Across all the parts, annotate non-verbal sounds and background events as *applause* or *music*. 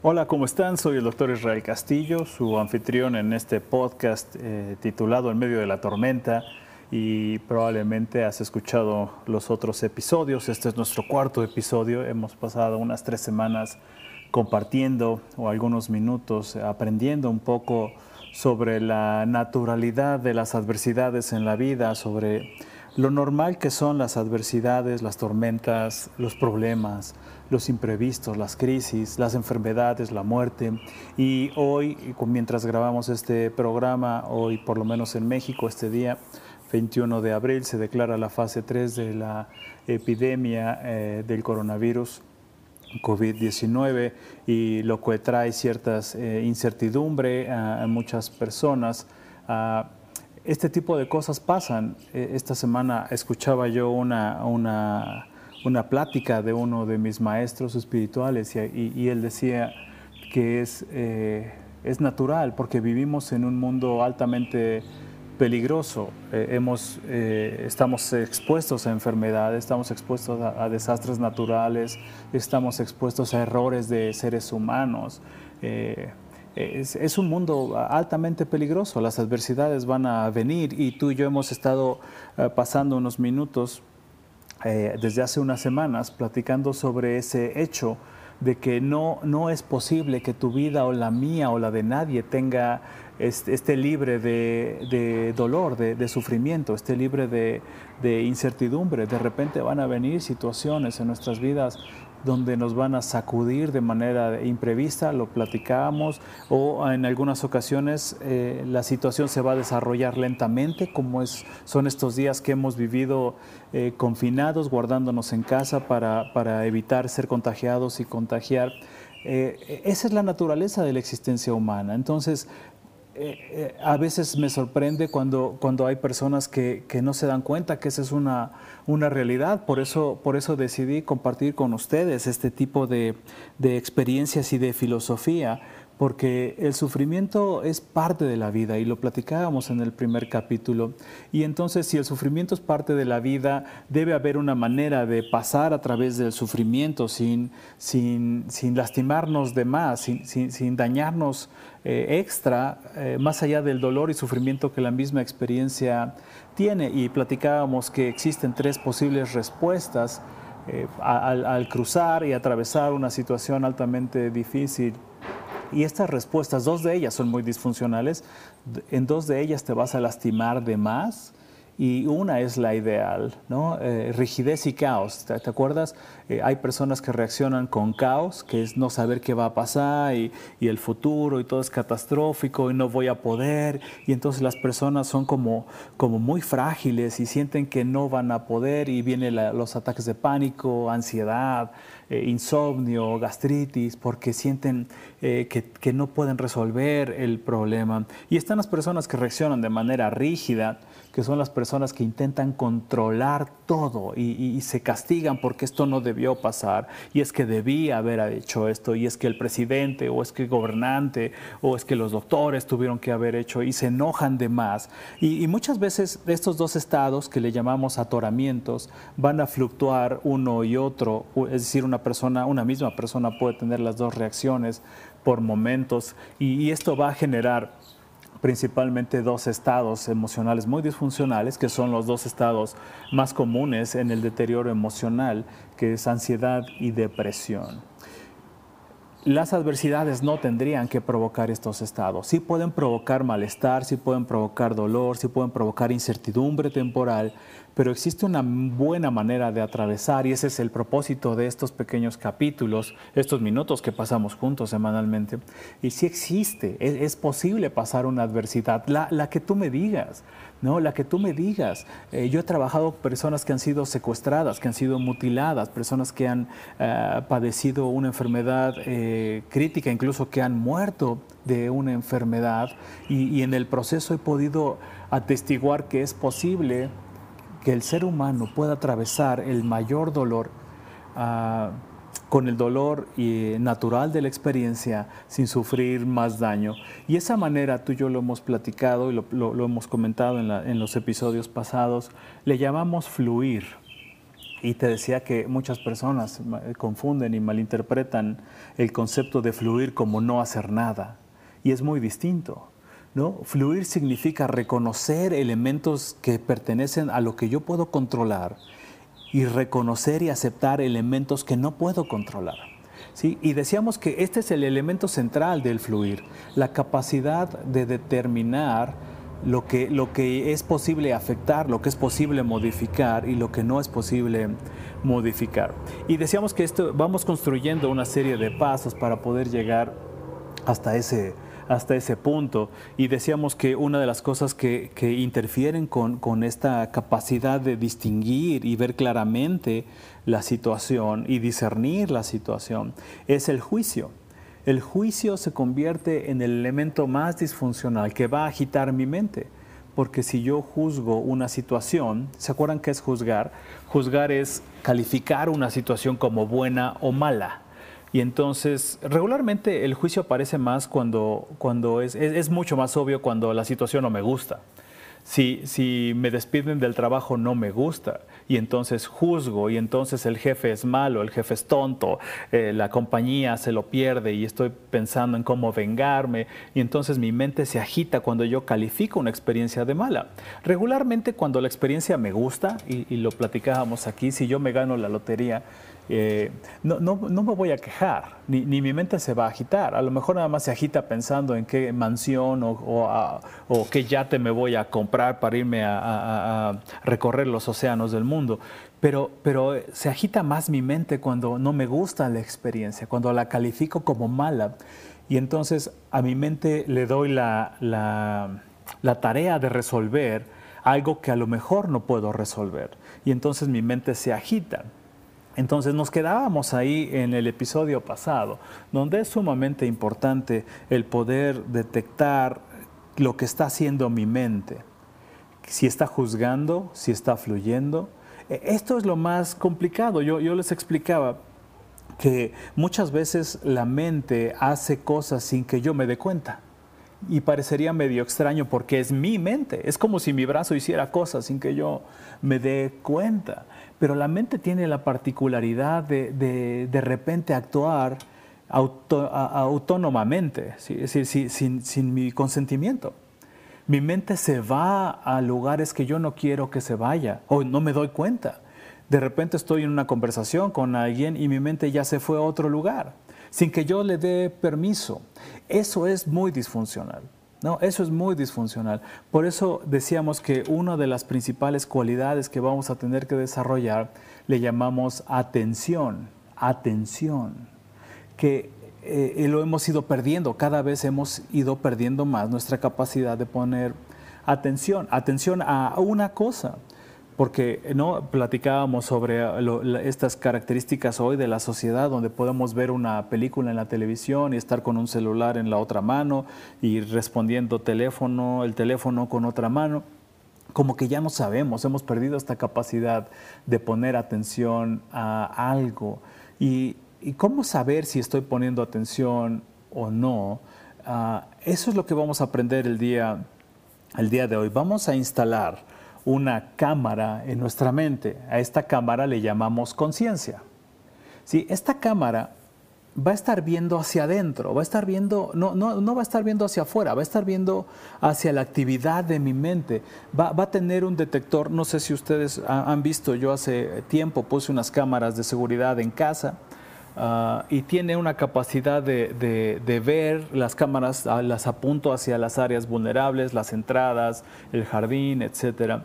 Hola, ¿cómo están? Soy el doctor Israel Castillo, su anfitrión en este podcast eh, titulado En medio de la tormenta y probablemente has escuchado los otros episodios. Este es nuestro cuarto episodio. Hemos pasado unas tres semanas compartiendo o algunos minutos aprendiendo un poco sobre la naturalidad de las adversidades en la vida, sobre lo normal que son las adversidades, las tormentas, los problemas, los imprevistos, las crisis, las enfermedades, la muerte. Y hoy, mientras grabamos este programa, hoy por lo menos en México, este día 21 de abril, se declara la fase 3 de la epidemia eh, del coronavirus COVID-19 y lo que trae ciertas eh, incertidumbre a, muchas personas. Este tipo de cosas pasan. E, esta semana escuchaba yo una, una, una, plática de uno de mis maestros espirituales y, él decía que es, eh, es natural porque vivimos en un mundo altamente peligroso. Eh, hemos, eh, estamos expuestos a enfermedades, estamos expuestos a, desastres naturales, estamos expuestos a errores de seres humanos. Eh, es, un mundo altamente peligroso, las adversidades van a venir y tú y yo hemos estado pasando unos minutos desde hace unas semanas platicando sobre ese hecho de que no, no es posible que tu vida o la mía o la de nadie tenga esté libre de, dolor, de, sufrimiento, esté libre de, incertidumbre. De repente van a venir situaciones en nuestras vidas donde nos van a sacudir de manera imprevista, lo platicábamos, o en algunas ocasiones eh, la situación se va a desarrollar lentamente, como es, son estos días que hemos vivido eh, confinados, guardándonos en casa para, para, evitar ser contagiados y contagiar. Eh, esa es la naturaleza de la existencia humana. Entonces, a veces me sorprende cuando, cuando hay personas que, que, no se dan cuenta que esa es una, una realidad. Por eso, por eso decidí compartir con ustedes este tipo de, de experiencias y de filosofía, porque el sufrimiento es parte de la vida y lo platicábamos en el primer capítulo. Y entonces si el sufrimiento es parte de la vida, debe haber una manera de pasar a través del sufrimiento sin, sin, sin lastimarnos de más, sin, sin, dañarnos eh, extra, eh, más allá del dolor y sufrimiento que la misma experiencia tiene. Y platicábamos que existen tres posibles respuestas eh, al cruzar y atravesar una situación altamente difícil y estas respuestas, dos de ellas son muy disfuncionales, en dos de ellas te vas a lastimar de más y una es la ideal, ¿no? Eh, rigidez y caos. ¿Te, acuerdas? Eh, hay personas que reaccionan con caos, que es no saber qué va a pasar y, el futuro y todo es catastrófico y no voy a poder. Y entonces las personas son como, como muy frágiles y sienten que no van a poder y vienen los ataques de pánico, ansiedad, eh, insomnio, gastritis, porque sienten que, que no pueden resolver el problema. Y están las personas que reaccionan de manera rígida que son las personas que intentan controlar todo y, se castigan porque esto no debió pasar y es que debía haber hecho esto y es que el presidente o es que el gobernante o es que los doctores tuvieron que haber hecho y se enojan de más. Y, muchas veces estos dos estados que le llamamos atoramientos van a fluctuar uno y otro, es decir, una persona, una misma persona puede tener las dos reacciones por momentos y esto va a generar principalmente dos estados emocionales muy disfuncionales, que son los dos estados más comunes en el deterioro emocional, que es ansiedad y depresión. Las adversidades no tendrían que provocar estos estados. Sí pueden provocar malestar, sí pueden provocar dolor, sí pueden provocar incertidumbre temporal, pero existe una buena manera de atravesar y ese es el propósito de estos pequeños capítulos, estos minutos que pasamos juntos semanalmente. Y sí existe, es, posible pasar una adversidad, la, que tú me digas, ¿no? La que tú me digas. Eh, yo he trabajado con personas que han sido secuestradas, que han sido mutiladas, personas que han eh, padecido una enfermedad eh, crítica, incluso que han muerto de una enfermedad y, y en el proceso he podido atestiguar que es posible que el ser humano pueda atravesar el mayor dolor ah, con el dolor natural de la experiencia sin sufrir más daño. Y esa manera tú y yo lo hemos platicado y lo, hemos comentado en, en los episodios pasados, le llamamos fluir. Y te decía que muchas personas confunden y malinterpretan el concepto de fluir como no hacer nada. Y es muy distinto. ¿no? Fluir significa reconocer elementos que pertenecen a lo que yo puedo controlar y reconocer y aceptar elementos que no puedo controlar. ¿sí? Y decíamos que este es el elemento central del fluir, la capacidad de determinar lo que, lo que es posible afectar, lo que es posible modificar y lo que no es posible modificar. Y decíamos que esto, vamos construyendo una serie de pasos para poder llegar hasta ese, hasta ese punto. Y decíamos que una de las cosas que, que interfieren con, con, esta capacidad de distinguir y ver claramente la situación y discernir la situación es el juicio el juicio se convierte en el elemento más disfuncional que va a agitar mi mente. Porque si yo juzgo una situación, ¿se acuerdan qué es juzgar? Juzgar es calificar una situación como buena o mala. Y entonces, regularmente el juicio aparece más cuando, cuando es, es, mucho más obvio cuando la situación no me gusta. Si, si me despiden del trabajo no me gusta y entonces juzgo y entonces el jefe es malo, el jefe es tonto, eh, la compañía se lo pierde y estoy pensando en cómo vengarme y entonces mi mente se agita cuando yo califico una experiencia de mala. Regularmente cuando la experiencia me gusta, y, y lo platicábamos aquí, si yo me gano la lotería, eh, no, no, no, me voy a quejar, ni, ni, mi mente se va a agitar. A lo mejor nada más se agita pensando en qué mansión o, o, o qué yate me voy a comprar para irme a, a, recorrer los océanos del mundo. Pero, pero se agita más mi mente cuando no me gusta la experiencia, cuando la califico como mala. Y entonces a mi mente le doy la, la tarea de resolver algo que a lo mejor no puedo resolver. Y entonces mi mente se agita. Entonces nos quedábamos ahí en el episodio pasado, donde es sumamente importante el poder detectar lo que está haciendo mi mente, si está juzgando, si está fluyendo. E, esto es lo más complicado. Yo, yo les explicaba que muchas veces la mente hace cosas sin que yo me dé cuenta y parecería medio extraño porque es mi mente. Es como si mi brazo hiciera cosas sin que yo me dé cuenta. Pero la mente tiene la particularidad de de, repente actuar autónomamente, sin, sin mi consentimiento. Mi mente se va a lugares que yo no quiero que se vaya o no me doy cuenta. De repente estoy en una conversación con alguien y mi mente ya se fue a otro lugar sin que yo le dé permiso. Eso es muy disfuncional. No, eso es muy disfuncional. Por eso decíamos que una de las principales cualidades que vamos a tener que desarrollar le llamamos atención, atención, que eh, lo hemos ido perdiendo, cada vez hemos ido perdiendo más nuestra capacidad de poner atención, atención a una cosa porque no platicábamos sobre estas características hoy de la sociedad donde podemos ver una película en la televisión y estar con un celular en la otra mano y respondiendo teléfono, el teléfono con otra mano. Como que ya no sabemos, hemos perdido esta capacidad de poner atención a algo. ¿Y, cómo saber si estoy poniendo atención o no? Ah, eso es lo que vamos a aprender el día, el día de hoy. Vamos a instalar una cámara en nuestra mente. A esta cámara le llamamos conciencia. ¿Sí? Esta cámara va a estar viendo hacia adentro, va a estar viendo, no, no, no, va a estar viendo hacia afuera, va a estar viendo hacia la actividad de mi mente. Va, va a tener un detector, no sé si ustedes han visto, yo hace tiempo puse unas cámaras de seguridad en casa Uh, y tiene una capacidad de, de, de, ver las cámaras, uh, las apunto hacia las áreas vulnerables, las entradas, el jardín, etc.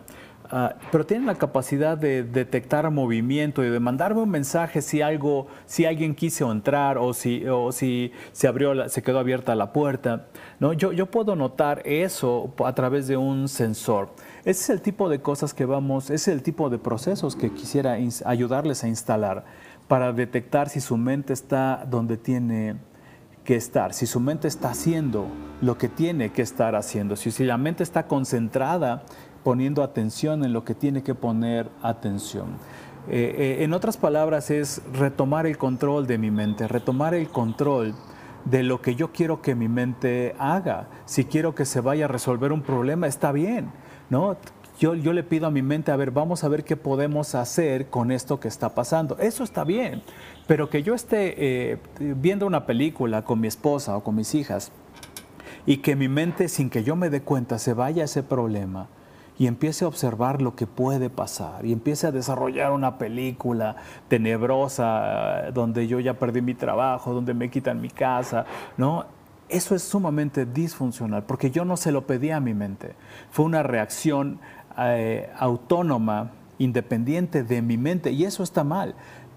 Uh, pero tiene la capacidad de detectar movimiento y de mandarme un mensaje si algo, si alguien quiso entrar o si, o si se abrió, se quedó abierta la puerta. ¿no? Yo, yo puedo notar eso a través de un sensor. Ese es el tipo de cosas que vamos, ese es el tipo de procesos que quisiera ayudarles a instalar para detectar si su mente está donde tiene que estar, si su mente está haciendo lo que tiene que estar haciendo, si, si la mente está concentrada poniendo atención en lo que tiene que poner atención. Eh, eh, en otras palabras es retomar el control de mi mente, retomar el control de lo que yo quiero que mi mente haga. Si quiero que se vaya a resolver un problema, está bien, ¿no? Yo, yo le pido a mi mente, a ver, vamos a ver qué podemos hacer con esto que está pasando. Eso está bien, pero que yo esté eh, viendo una película con mi esposa o con mis hijas y que mi mente, sin que yo me dé cuenta, se vaya a ese problema y empiece a observar lo que puede pasar y empiece a desarrollar una película tenebrosa donde yo ya perdí mi trabajo, donde me quitan mi casa, ¿no? Eso es sumamente disfuncional porque yo no se lo pedí a mi mente. Fue una reacción eh, autónoma, independiente de mi mente y eso está mal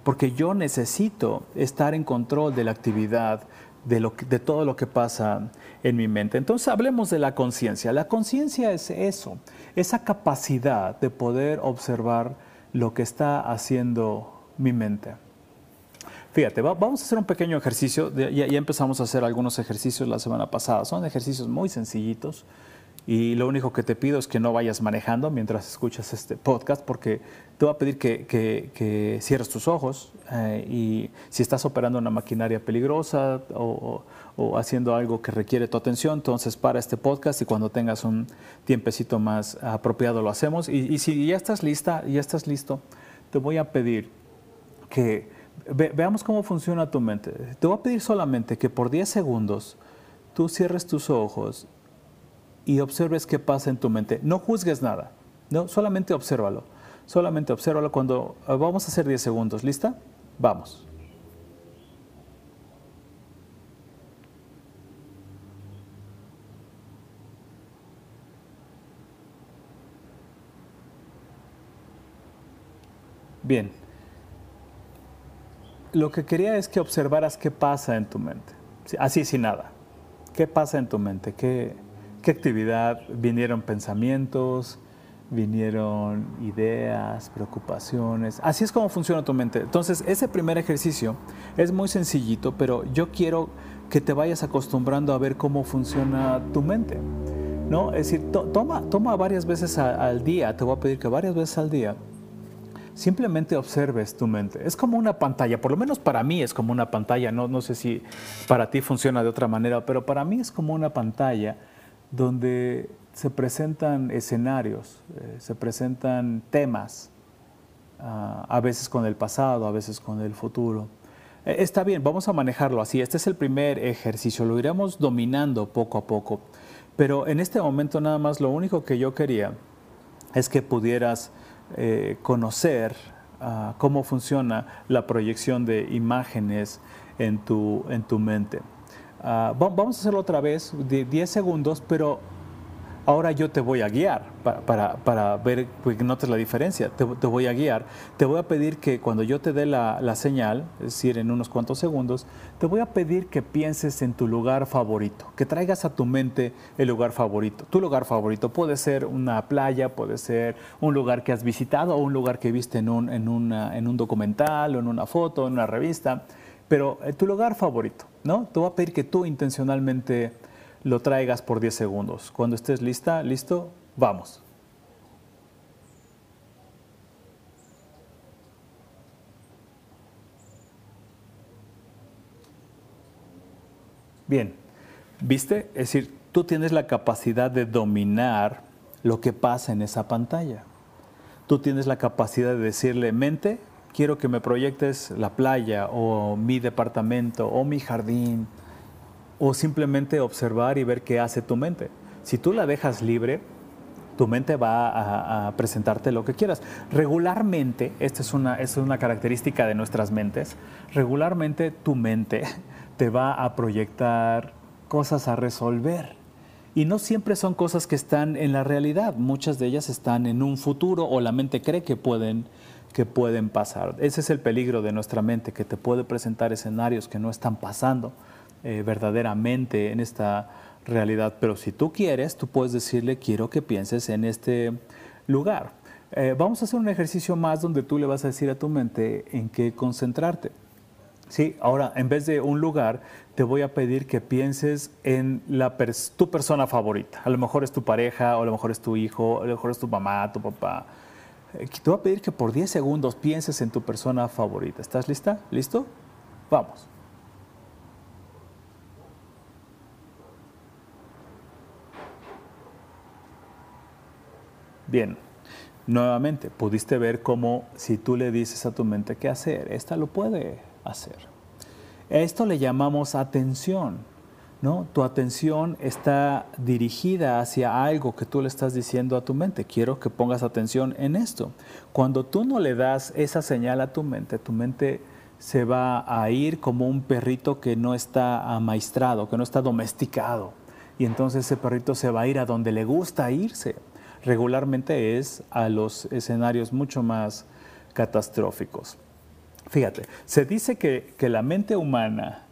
porque yo necesito estar en control de la actividad de, lo de todo lo que pasa en mi mente. Entonces hablemos de la conciencia. La conciencia es eso, esa capacidad de poder observar lo que está haciendo mi mente. Fíjate, vamos a hacer un pequeño ejercicio. Ya, ya, empezamos a hacer algunos ejercicios la semana pasada. Son ejercicios muy sencillitos y lo único que te pido es que no vayas manejando mientras escuchas este podcast porque te voy a pedir que, cierres tus ojos eh, y si estás operando una maquinaria peligrosa o, haciendo algo que requiere tu atención, entonces para este podcast y cuando tengas un tiempecito más apropiado lo hacemos. Y, si ya estás lista, ya estás listo, te voy a pedir que veamos cómo funciona tu mente. Te voy a pedir solamente que por 10 segundos tú cierres tus ojos y observes qué pasa en tu mente. No juzgues nada, no, solamente obsérvalo. Solamente obsérvalo cuando eh, vamos a hacer 10 segundos. ¿Lista? Vamos. Bien. Lo que quería es que observaras qué pasa en tu mente. Así sin nada. ¿Qué pasa en tu mente? ¿Qué, qué actividad? ¿Vinieron pensamientos? vinieron ideas, preocupaciones. Así es como funciona tu mente. Entonces, ese primer ejercicio es muy sencillito, pero yo quiero que te vayas acostumbrando a ver cómo funciona tu mente. ¿no? Es decir, toma, toma varias veces al día, te voy a pedir que varias veces al día simplemente observes tu mente. Es como una pantalla, por lo menos para mí es como una pantalla, no, no sé si para ti funciona de otra manera, pero para mí es como una pantalla donde se presentan escenarios, eh, se presentan temas, ah, a veces con el pasado, a veces con el futuro. Eh, está bien, vamos a manejarlo así. Este es el primer ejercicio, lo iremos dominando poco a poco. Pero en este momento nada más lo único que yo quería es que pudieras eh, conocer ah, cómo funciona la proyección de imágenes en tu, en tu mente. Ah, vamos a hacerlo otra vez, de 10 segundos, pero ahora yo te voy a guiar para, para, ver, que notes la diferencia, te, voy a guiar. Te voy a pedir que cuando yo te dé la, la, señal, es decir, en unos cuantos segundos, te voy a pedir que pienses en tu lugar favorito, que traigas a tu mente el lugar favorito. Tu lugar favorito puede ser una playa, puede ser un lugar que has visitado o un lugar que viste en un, en en un documental o en una foto, en una revista, pero eh, tu lugar favorito, ¿no? Te voy a pedir que tú intencionalmente lo traigas por 10 segundos. Cuando estés lista, listo, vamos. Bien, ¿viste? Es decir, tú tienes la capacidad de dominar lo que pasa en esa pantalla. Tú tienes la capacidad de decirle, mente, quiero que me proyectes la playa o mi departamento o mi jardín o simplemente observar y ver qué hace tu mente. Si tú la dejas libre, tu mente va a, presentarte lo que quieras. Regularmente, esta es una, es una característica de nuestras mentes, regularmente tu mente *laughs* te va a proyectar cosas a resolver. Y no siempre son cosas que están en la realidad, muchas de ellas están en un futuro o la mente cree que pueden, que pueden pasar. Ese es el peligro de nuestra mente, que te puede presentar escenarios que no están pasando. Eh, verdaderamente en esta realidad. Pero si tú quieres, tú puedes decirle, quiero que pienses en este lugar. Eh, vamos a hacer un ejercicio más donde tú le vas a decir a tu mente en qué concentrarte. Sí, ahora en vez de un lugar, te voy a pedir que pienses en la tu persona favorita. A lo mejor es tu pareja, o a lo mejor es tu hijo, a lo mejor es tu mamá, tu papá. Eh, te voy a pedir que por 10 segundos pienses en tu persona favorita. ¿Estás lista? ¿Listo? Vamos. Bien, Nuevamente, pudiste ver cómo si tú le dices a tu mente qué hacer, esta lo puede hacer. Esto le llamamos atención. Tu atención está dirigida hacia algo que tú le estás diciendo a tu mente. Quiero que pongas atención en esto. Cuando tú no le das esa señal a tu mente, tu mente se va a ir como un perrito que no está amaestrado, que no está domesticado. Y entonces ese perrito se va a ir a donde le gusta irse. Regularmente es a los escenarios mucho más catastróficos. Fíjate, se dice que, que la mente humana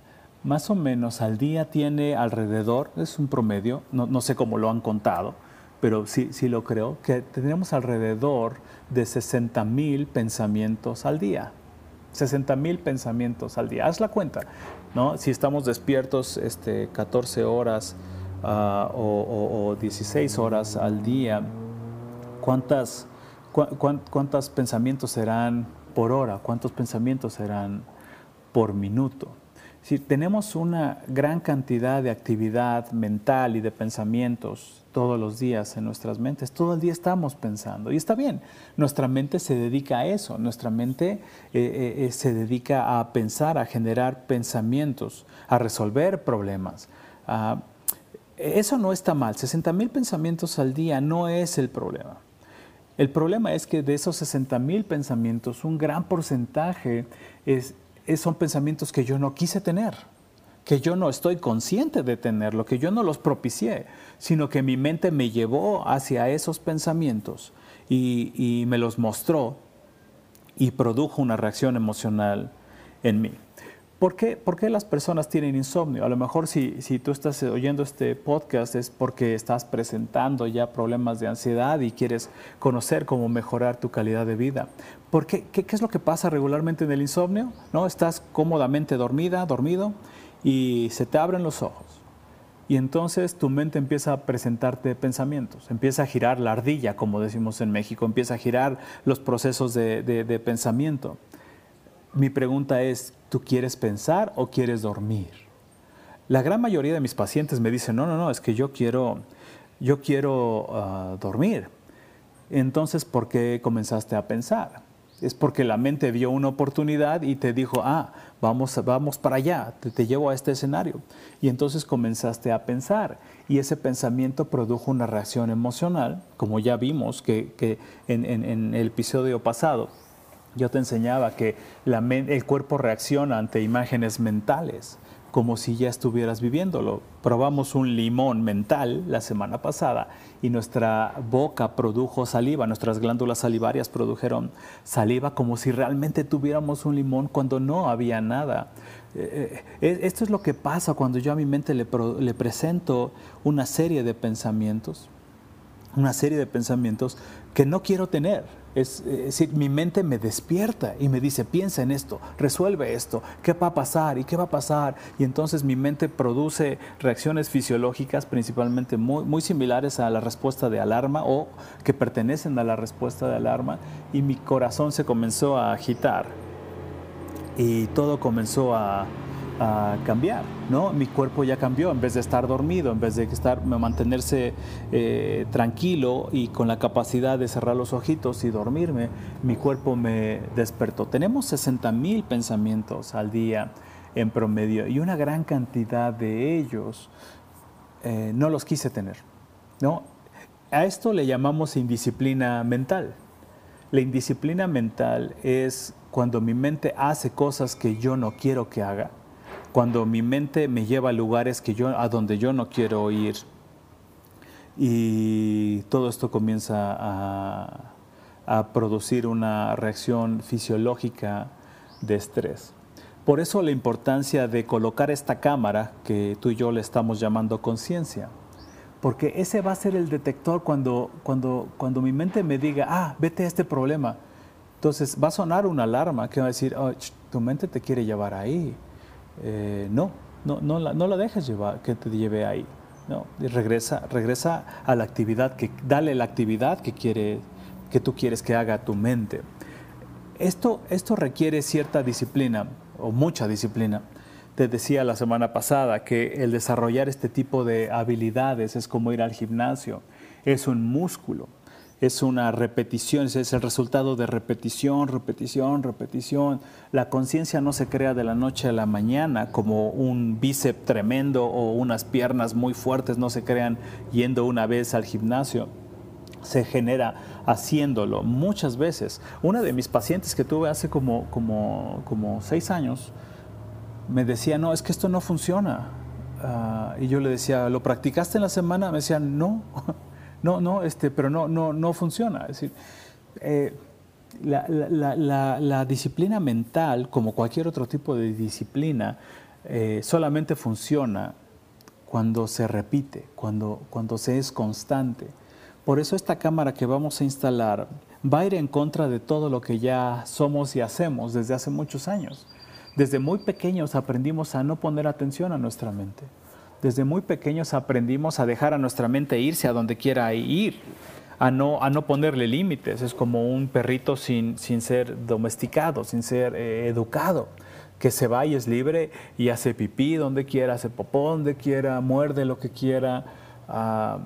más o menos al día tiene alrededor, es un promedio, no, sé cómo lo han contado, pero sí, sí lo creo, que tenemos alrededor de 60 mil pensamientos al día. 60 mil pensamientos al día. Haz la cuenta, ¿no? Si estamos despiertos este, 14 horas ah, o, 16 horas al día, ¿cuántas, ¿cuántos pensamientos serán por hora? ¿Cuántos pensamientos serán por minuto? Si tenemos una gran cantidad de actividad mental y de pensamientos todos los días en nuestras mentes, todo el día estamos pensando. Y está bien, nuestra mente se dedica a eso, nuestra mente eh, eh, eh, se dedica a pensar, a generar pensamientos, a resolver problemas. Ah, eso no está mal, 60 mil pensamientos al día no es el problema. El problema es que de esos 60 mil pensamientos, un gran porcentaje es, son pensamientos que yo no quise tener, que yo no estoy consciente de tenerlo, que yo no los propicié, sino que mi mente me llevó hacia esos pensamientos y, y me los mostró y produjo una reacción emocional en mí. ¿Por qué, las personas tienen insomnio? A lo mejor si, si, tú estás oyendo este podcast es porque estás presentando ya problemas de ansiedad y quieres conocer cómo mejorar tu calidad de vida. ¿Por qué? ¿Qué, es lo que pasa regularmente en el insomnio? ¿No? Estás cómodamente dormida, dormido y se te abren los ojos. Y entonces tu mente empieza a presentarte pensamientos, empieza a girar la ardilla, como decimos en México, empieza a girar los procesos de pensamiento. Mi pregunta es, ¿tú quieres pensar o quieres dormir? La gran mayoría de mis pacientes me dicen, no, no, no, es que yo quiero, yo quiero ah, dormir. Entonces, ¿por qué comenzaste a pensar? Es porque la mente vio una oportunidad y te dijo, ah, vamos, vamos para allá, te, llevo a este escenario. Y entonces comenzaste a pensar y ese pensamiento produjo una reacción emocional, como ya vimos que, en el episodio pasado yo te enseñaba que el cuerpo reacciona ante imágenes mentales, como si ya estuvieras viviéndolo. Probamos un limón mental la semana pasada y nuestra boca produjo saliva, nuestras glándulas salivarias produjeron saliva como si realmente tuviéramos un limón cuando no había nada. Eh, eh, esto es lo que pasa cuando yo a mi mente le, le presento una serie de pensamientos, una serie de pensamientos que no quiero tener es, decir, mi mente me despierta y me dice, piensa en esto, resuelve esto, ¿qué va a pasar? ¿Y qué va a pasar? Y entonces mi mente produce reacciones fisiológicas principalmente muy, muy similares a la respuesta de alarma o que pertenecen a la respuesta de alarma y mi corazón se comenzó a agitar y todo comenzó a, a cambiar, ¿no? Mi cuerpo ya cambió, en vez de estar dormido, en vez de estar, mantenerse eh, tranquilo y con la capacidad de cerrar los ojitos y dormirme, mi cuerpo me despertó. Tenemos 60 mil pensamientos al día en promedio y una gran cantidad de ellos eh, no los quise tener, ¿no? A esto le llamamos indisciplina mental. La indisciplina mental es cuando mi mente hace cosas que yo no quiero que haga cuando mi mente me lleva a lugares que yo, a donde yo no quiero ir. Y todo esto comienza a, a producir una reacción fisiológica de estrés. Por eso la importancia de colocar esta cámara que tú y yo le estamos llamando conciencia. Porque ese va a ser el detector cuando, cuando, cuando mi mente me diga, ah, vete a este problema. Entonces va a sonar una alarma que va a decir, oh, tu mente te quiere llevar ahí. Eh, no, no, no, la, no la dejes llevar, que te lleve ahí. No, regresa, regresa a la actividad, que, dale la actividad que, quiere, que tú quieres que haga tu mente. Esto, esto requiere cierta disciplina, o mucha disciplina. Te decía la semana pasada que el desarrollar este tipo de habilidades es como ir al gimnasio, es un músculo. Es una repetición, es el resultado de repetición, repetición, repetición. La conciencia no se crea de la noche a la mañana como un bíceps tremendo o unas piernas muy fuertes no se crean yendo una vez al gimnasio. Se genera haciéndolo muchas veces. Una de mis pacientes que tuve hace como, como, como seis años me decía, no, es que esto no funciona. Ah, y yo le decía, ¿lo practicaste en la semana? Me decía, no. *laughs* No, no, este, pero no, no, no funciona. Es decir, eh, la, disciplina mental, como cualquier otro tipo de disciplina, eh, solamente funciona cuando se repite, cuando, cuando se es constante. Por eso esta cámara que vamos a instalar va a ir en contra de todo lo que ya somos y hacemos desde hace muchos años. Desde muy pequeños aprendimos a no poner atención a nuestra mente desde muy pequeños aprendimos a dejar a nuestra mente irse a donde quiera ir, a no, a no ponerle límites. Es como un perrito sin, sin ser domesticado, sin ser eh, educado, que se va y es libre y hace pipí donde quiera, hace popó donde quiera, muerde lo que quiera. Ah,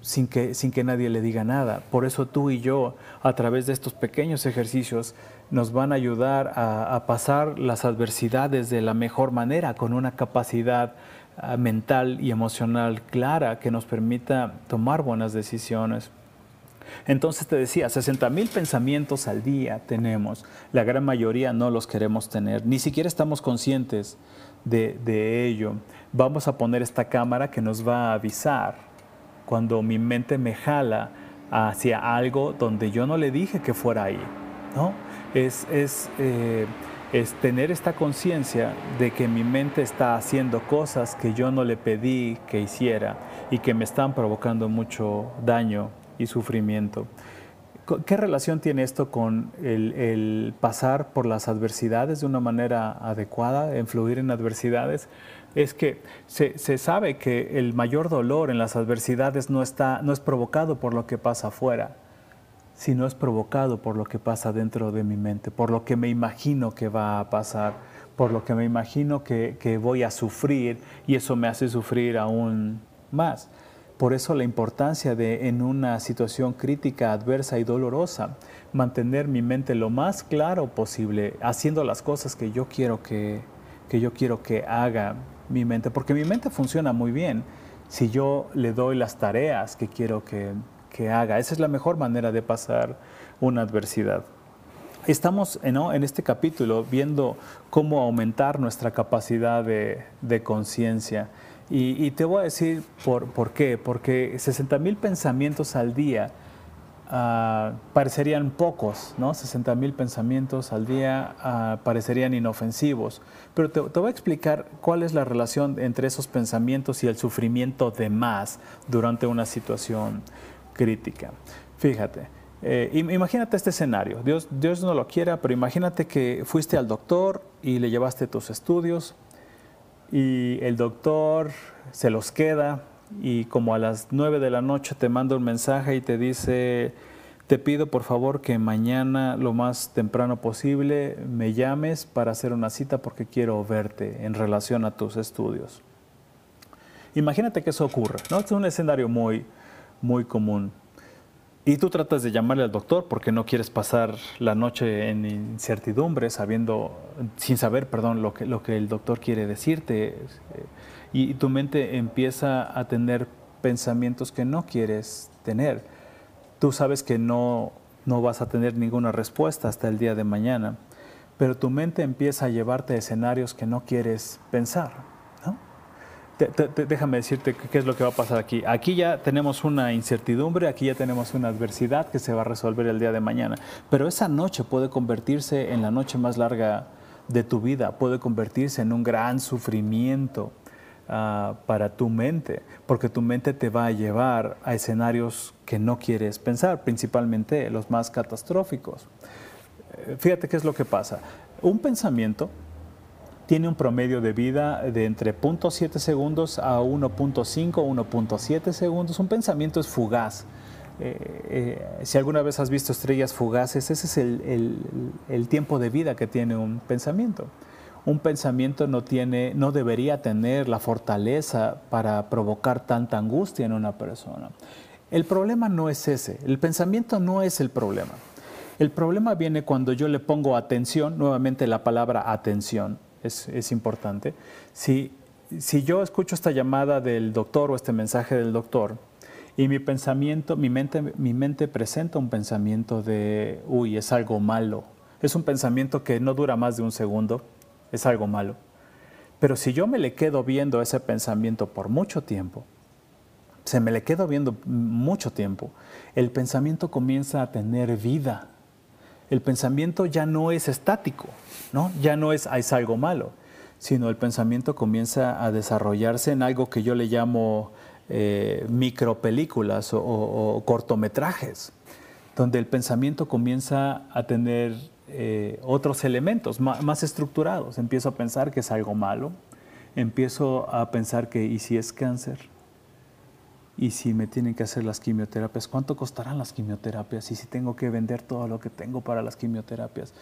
sin que, sin que nadie le diga nada. Por eso tú y yo, a través de estos pequeños ejercicios, nos van a ayudar a, pasar las adversidades de la mejor manera, con una capacidad mental y emocional clara que nos permita tomar buenas decisiones. Entonces te decía, 60 mil pensamientos al día tenemos, la gran mayoría no los queremos tener, ni siquiera estamos conscientes de, de ello. Vamos a poner esta cámara que nos va a avisar cuando mi mente me jala hacia algo donde yo no le dije que fuera ahí. ¿no? Es, es eh, es tener esta conciencia de que mi mente está haciendo cosas que yo no le pedí que hiciera y que me están provocando mucho daño y sufrimiento. ¿Qué relación tiene esto con el, pasar por las adversidades de una manera adecuada, influir en adversidades? Es que se, sabe que el mayor dolor en las adversidades no, está, no es provocado por lo que pasa afuera, si no es provocado por lo que pasa dentro de mi mente, por lo que me imagino que va a pasar, por lo que me imagino que, voy a sufrir y eso me hace sufrir aún más. Por eso la importancia de en una situación crítica, adversa y dolorosa, mantener mi mente lo más claro posible, haciendo las cosas que yo quiero que, que yo quiero que haga mi mente, porque mi mente funciona muy bien si yo le doy las tareas que quiero que, que haga. Esa es la mejor manera de pasar una adversidad. Estamos en este capítulo viendo cómo aumentar nuestra capacidad de, conciencia. Y, te voy a decir por, por qué. Porque 60 mil pensamientos al día ah, parecerían pocos, ¿no? 60 mil pensamientos al día ah, parecerían inofensivos. Pero te, te, voy a explicar cuál es la relación entre esos pensamientos y el sufrimiento de más durante una situación crítica. Fíjate, eh, imagínate este escenario. Dios, Dios no lo quiera, pero imagínate que fuiste al doctor y le llevaste tus estudios y el doctor se los queda y como a las 9 de la noche te manda un mensaje y te dice, te pido por favor que mañana lo más temprano posible me llames para hacer una cita porque quiero verte en relación a tus estudios. Imagínate que eso ocurre, ¿no? es un escenario muy, muy común. Y tú tratas de llamarle al doctor porque no quieres pasar la noche en incertidumbre, sabiendo, sin saber, perdón, lo que, lo que el doctor quiere decirte. Y, tu mente empieza a tener pensamientos que no quieres tener. Tú sabes que no, no vas a tener ninguna respuesta hasta el día de mañana, pero tu mente empieza a llevarte a escenarios que no quieres pensar déjame decirte qué es lo que va a pasar aquí. Aquí ya tenemos una incertidumbre, aquí ya tenemos una adversidad que se va a resolver el día de mañana. Pero esa noche puede convertirse en la noche más larga de tu vida, puede convertirse en un gran sufrimiento ah, para tu mente, porque tu mente te va a llevar a escenarios que no quieres pensar, principalmente los más catastróficos. Eh, fíjate qué es lo que pasa. Un pensamiento tiene un promedio de vida de entre 0.7 segundos a 1.5 o 1.7 segundos. Un pensamiento es fugaz. Eh, eh, si alguna vez has visto estrellas fugaces, ese es el, tiempo de vida que tiene un pensamiento. Un pensamiento no, tiene, no debería tener la fortaleza para provocar tanta angustia en una persona. El problema no es ese, el pensamiento no es el problema. El problema viene cuando yo le pongo atención, nuevamente la palabra atención es, importante. Si, si yo escucho esta llamada del doctor o este mensaje del doctor y mi pensamiento, mi mente, mi mente presenta un pensamiento de, uy, es algo malo, es un pensamiento que no dura más de un segundo, es algo malo. Pero si yo me le quedo viendo ese pensamiento por mucho tiempo, se me le quedo viendo mucho tiempo, el pensamiento comienza a tener vida el pensamiento ya no es estático, ¿no? ya no es, es algo malo, sino el pensamiento comienza a desarrollarse en algo que yo le llamo eh, micropelículas o, cortometrajes, donde el pensamiento comienza a tener eh, otros elementos más, estructurados. Empiezo a pensar que es algo malo, empiezo a pensar que, ¿y si es cáncer? Y si me tienen que hacer las quimioterapias, ¿cuánto costarán las quimioterapias? Y si tengo que vender todo lo que tengo para las quimioterapias,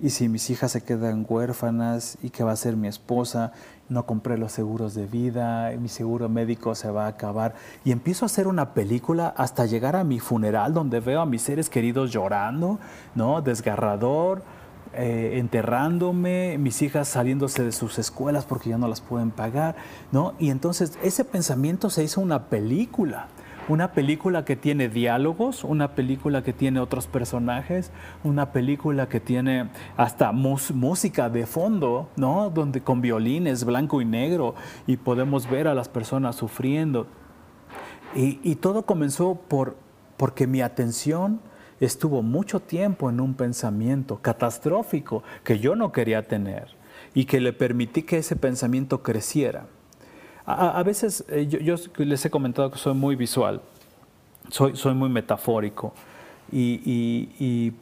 y si mis hijas se quedan huérfanas, y qué va a ser mi esposa, no compré los seguros de vida, mi seguro médico se va a acabar, y empiezo a hacer una película hasta llegar a mi funeral donde veo a mis seres queridos llorando, ¿no? Desgarrador eh, enterrándome, mis hijas saliéndose de sus escuelas porque ya no las pueden pagar, ¿no? Y entonces ese pensamiento se hizo una película, una película que tiene diálogos, una película que tiene otros personajes, una película que tiene hasta música de fondo, ¿no? Donde con violines blanco y negro y podemos ver a las personas sufriendo. Y, y todo comenzó por, porque mi atención estuvo mucho tiempo en un pensamiento catastrófico que yo no quería tener y que le permití que ese pensamiento creciera. A, veces eh, yo, les he comentado que soy muy visual, soy, soy muy metafórico y,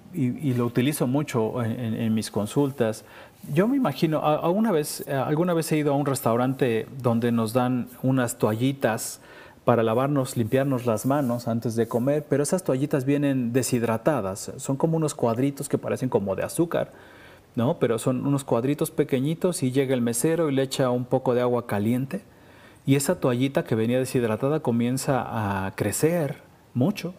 lo utilizo mucho en, mis consultas. Yo me imagino, alguna vez, alguna vez he ido a un restaurante donde nos dan unas toallitas para lavarnos, limpiarnos las manos antes de comer, pero esas toallitas vienen deshidratadas, son como unos cuadritos que parecen como de azúcar, ¿no? Pero son unos cuadritos pequeñitos y llega el mesero y le echa un poco de agua caliente y esa toallita que venía deshidratada comienza a crecer mucho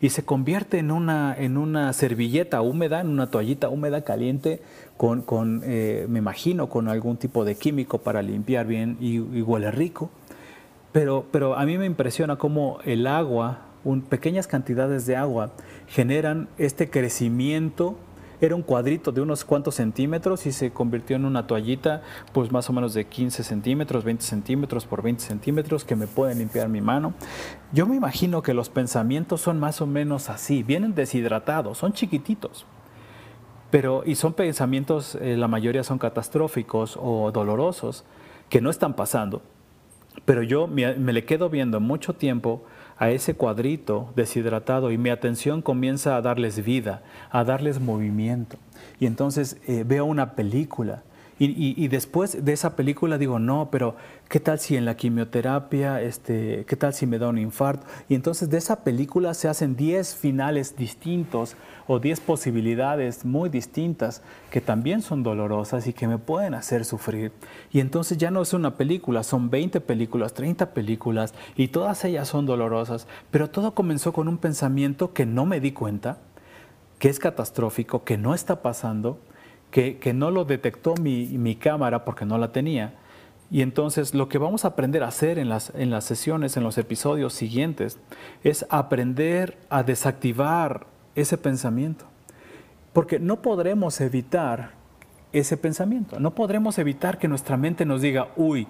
y se convierte en una, en una servilleta húmeda, en una toallita húmeda caliente con, con eh, me imagino, con algún tipo de químico para limpiar bien y huele rico. Pero, pero a mí me impresiona cómo el agua, pequeñas cantidades de agua, generan este crecimiento. Era un cuadrito de unos cuantos centímetros y se convirtió en una toallita, pues más o menos de 15 centímetros, 20 centímetros por 20 centímetros, que me pueden limpiar mi mano. Yo me imagino que los pensamientos son más o menos así, vienen deshidratados, son chiquititos. Pero, y son pensamientos, eh, la mayoría son catastróficos o dolorosos, que no están pasando, pero yo me, le quedo viendo mucho tiempo a ese cuadrito deshidratado y mi atención comienza a darles vida, a darles movimiento. Y entonces eh, veo una película y, después de esa película digo, no, pero ¿qué tal si en la quimioterapia, este, qué tal si me da un infarto? Y entonces de esa película se hacen 10 finales distintos o 10 posibilidades muy distintas que también son dolorosas y que me pueden hacer sufrir. Y entonces ya no es una película, son 20 películas, 30 películas y todas ellas son dolorosas. Pero todo comenzó con un pensamiento que no me di cuenta, que es catastrófico, que no está pasando que, no lo detectó mi, cámara porque no la tenía. Y entonces lo que vamos a aprender a hacer en las, en las sesiones, en los episodios siguientes, es aprender a desactivar ese pensamiento. Porque no podremos evitar ese pensamiento, no podremos evitar que nuestra mente nos diga, uy,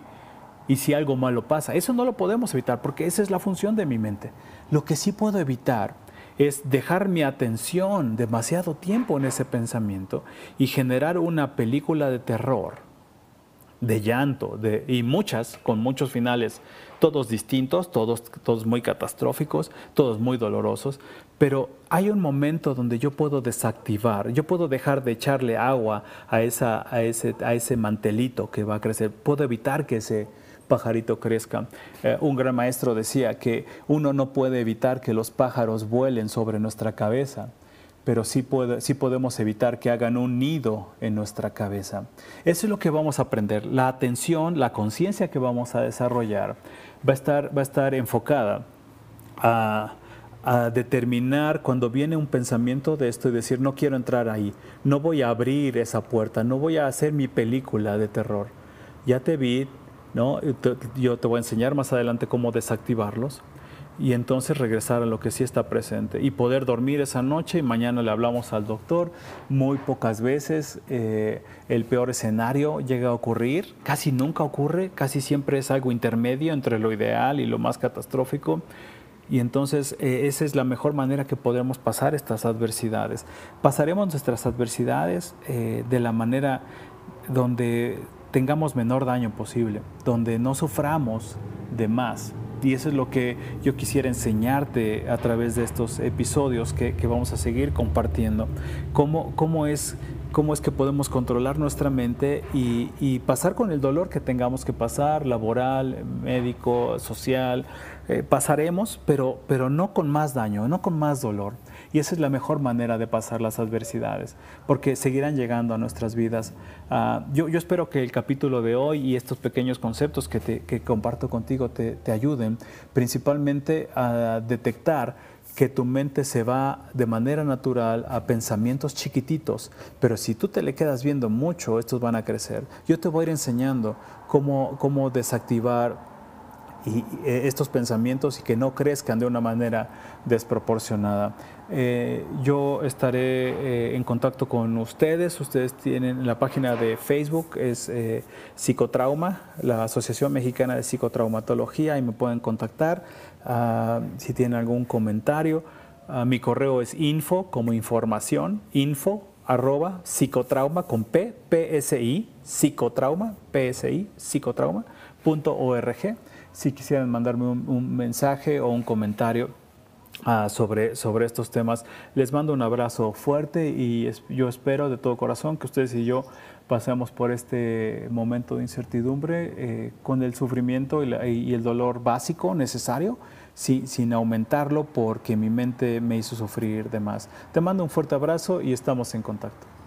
y si algo malo pasa. Eso no lo podemos evitar porque esa es la función de mi mente. Lo que sí puedo evitar es dejar mi atención demasiado tiempo en ese pensamiento y generar una película de terror, de llanto, de, y muchas, con muchos finales, todos distintos, todos, todos muy catastróficos, todos muy dolorosos, pero hay un momento donde yo puedo desactivar, yo puedo dejar de echarle agua a, esa, a, ese, a ese mantelito que va a crecer, puedo evitar que ese pajarito crezca. Eh, un gran maestro decía que uno no puede evitar que los pájaros vuelen sobre nuestra cabeza, pero sí, puede, sí podemos evitar que hagan un nido en nuestra cabeza. Eso es lo que vamos a aprender. La atención, la conciencia que vamos a desarrollar va a estar, va a estar enfocada a a determinar cuando viene un pensamiento de esto y decir, no quiero entrar ahí, no voy a abrir esa puerta, no voy a hacer mi película de terror. Ya te vi, ¿no? Yo te voy a enseñar más adelante cómo desactivarlos y entonces regresar a lo que sí está presente y poder dormir esa noche y mañana le hablamos al doctor. Muy pocas veces eh, el peor escenario llega a ocurrir, casi nunca ocurre, casi siempre es algo intermedio entre lo ideal y lo más catastrófico. Y entonces eh, esa es la mejor manera que podemos pasar estas adversidades. Pasaremos nuestras adversidades eh, de la manera donde tengamos menor daño posible, donde no suframos de más. Y eso es lo que yo quisiera enseñarte a través de estos episodios que, vamos a seguir compartiendo. Cómo, cómo, es, cómo es que podemos controlar nuestra mente y, pasar con el dolor que tengamos que pasar, laboral, médico, social, eh, pasaremos, pero, pero no con más daño, no con más dolor. Y esa es la mejor manera de pasar las adversidades, porque seguirán llegando a nuestras vidas. Ah, yo, yo, espero que el capítulo de hoy y estos pequeños conceptos que, te, que comparto contigo te, te ayuden principalmente a detectar que tu mente se va de manera natural a pensamientos chiquititos, pero si tú te le quedas viendo mucho, estos van a crecer. Yo te voy a ir enseñando cómo, cómo desactivar y, eh, estos pensamientos y que no crezcan de una manera desproporcionada. Eh, yo estaré eh, en contacto con ustedes. Ustedes tienen la página de Facebook, es Psicotrauma, la Asociación Mexicana de Psicotraumatología, y me pueden contactar ah, si tienen algún comentario. Ah, mi correo es info como información, info arroba psicotrauma con P, PSI, psicotrauma, PSI, psicotrauma, punto org si quisieran mandarme un, mensaje o un comentario ah, sobre, sobre estos temas. Les mando un abrazo fuerte y yo espero de todo corazón que ustedes y yo pasemos por este momento de incertidumbre eh, con el sufrimiento y, el dolor básico necesario, sin aumentarlo porque mi mente me hizo sufrir de más. Te mando un fuerte abrazo y estamos en contacto.